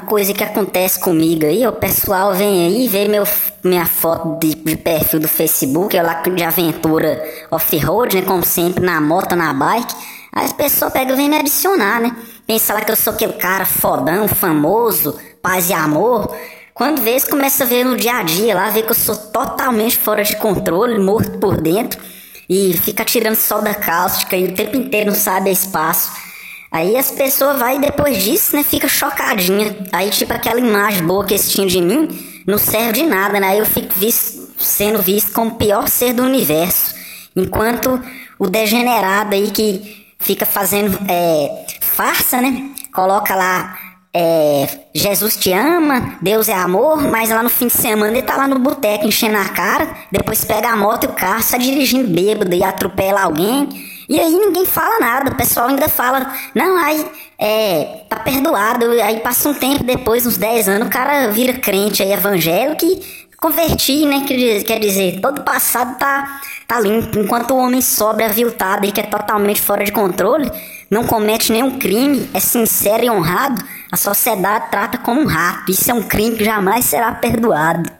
coisa que acontece comigo aí, o pessoal vem aí, vê meu, minha foto de, de perfil do Facebook, eu lá de aventura off-road, né? Como sempre, na moto, na bike. Aí as pessoas pegam e vêm me adicionar, né? Pensa lá que eu sou aquele cara fodão, famoso, paz e amor. Quando vê, começa a ver no dia a dia lá, vê que eu sou totalmente fora de controle, morto por dentro. E fica tirando sol da cáustica e o tempo inteiro não sabe espaço. Aí as pessoas vai depois disso, né, fica chocadinha. Aí tipo aquela imagem boa que eles tinham de mim não serve de nada, né? Aí eu fico visto, sendo visto como o pior ser do universo. Enquanto o degenerado aí que fica fazendo é, farsa, né? Coloca lá é, Jesus te ama, Deus é amor, mas lá no fim de semana ele tá lá no boteco enchendo a cara, depois pega a moto e o carro, está dirigindo bêbado e atropela alguém. E aí ninguém fala nada, o pessoal ainda fala, não, aí é, tá perdoado. Aí passa um tempo depois, uns 10 anos, o cara vira crente aí evangélico e converti, né? Quer dizer, todo passado tá, tá limpo, enquanto o homem sobra aviltado e que é totalmente fora de controle, não comete nenhum crime, é sincero e honrado, a sociedade trata como um rato. Isso é um crime que jamais será perdoado.